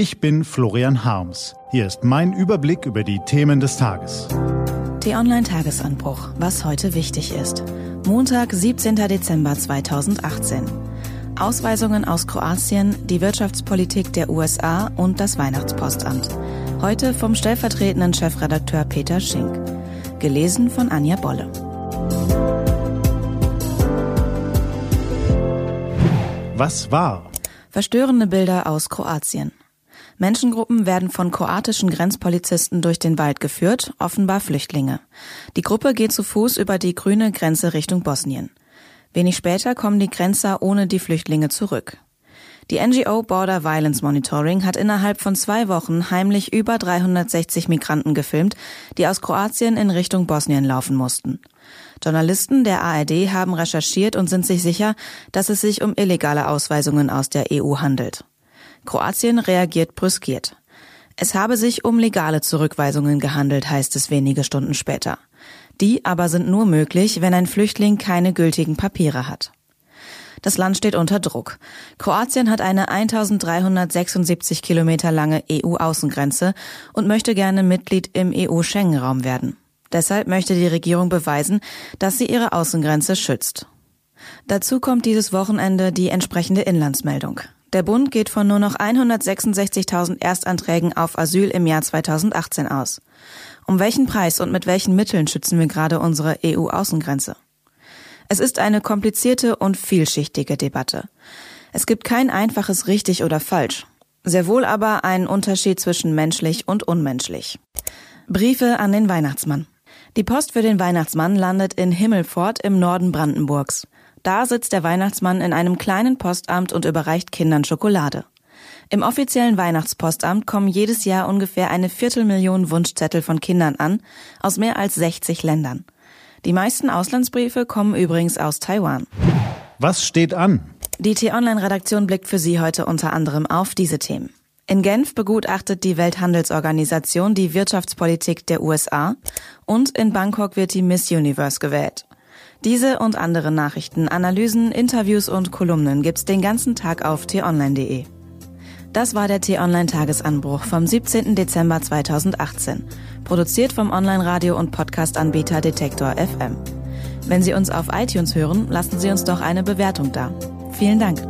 Ich bin Florian Harms. Hier ist mein Überblick über die Themen des Tages. T-Online-Tagesanbruch, was heute wichtig ist. Montag, 17. Dezember 2018. Ausweisungen aus Kroatien, die Wirtschaftspolitik der USA und das Weihnachtspostamt. Heute vom stellvertretenden Chefredakteur Peter Schink. Gelesen von Anja Bolle. Was war? Verstörende Bilder aus Kroatien. Menschengruppen werden von kroatischen Grenzpolizisten durch den Wald geführt, offenbar Flüchtlinge. Die Gruppe geht zu Fuß über die grüne Grenze Richtung Bosnien. Wenig später kommen die Grenzer ohne die Flüchtlinge zurück. Die NGO Border Violence Monitoring hat innerhalb von zwei Wochen heimlich über 360 Migranten gefilmt, die aus Kroatien in Richtung Bosnien laufen mussten. Journalisten der ARD haben recherchiert und sind sich sicher, dass es sich um illegale Ausweisungen aus der EU handelt. Kroatien reagiert brüskiert. Es habe sich um legale Zurückweisungen gehandelt, heißt es wenige Stunden später. Die aber sind nur möglich, wenn ein Flüchtling keine gültigen Papiere hat. Das Land steht unter Druck. Kroatien hat eine 1376 Kilometer lange EU-Außengrenze und möchte gerne Mitglied im EU-Schengen-Raum werden. Deshalb möchte die Regierung beweisen, dass sie ihre Außengrenze schützt. Dazu kommt dieses Wochenende die entsprechende Inlandsmeldung. Der Bund geht von nur noch 166.000 Erstanträgen auf Asyl im Jahr 2018 aus. Um welchen Preis und mit welchen Mitteln schützen wir gerade unsere EU-Außengrenze? Es ist eine komplizierte und vielschichtige Debatte. Es gibt kein einfaches richtig oder falsch. Sehr wohl aber einen Unterschied zwischen menschlich und unmenschlich. Briefe an den Weihnachtsmann. Die Post für den Weihnachtsmann landet in Himmelfort im Norden Brandenburgs. Da sitzt der Weihnachtsmann in einem kleinen Postamt und überreicht Kindern Schokolade. Im offiziellen Weihnachtspostamt kommen jedes Jahr ungefähr eine Viertelmillion Wunschzettel von Kindern an, aus mehr als 60 Ländern. Die meisten Auslandsbriefe kommen übrigens aus Taiwan. Was steht an? Die T-Online-Redaktion blickt für Sie heute unter anderem auf diese Themen. In Genf begutachtet die Welthandelsorganisation die Wirtschaftspolitik der USA und in Bangkok wird die Miss Universe gewählt. Diese und andere Nachrichten, Analysen, Interviews und Kolumnen gibt's den ganzen Tag auf t-online.de. Das war der T-Online-Tagesanbruch vom 17. Dezember 2018, produziert vom Online-Radio- und Podcast-Anbieter Detektor FM. Wenn Sie uns auf iTunes hören, lassen Sie uns doch eine Bewertung da. Vielen Dank.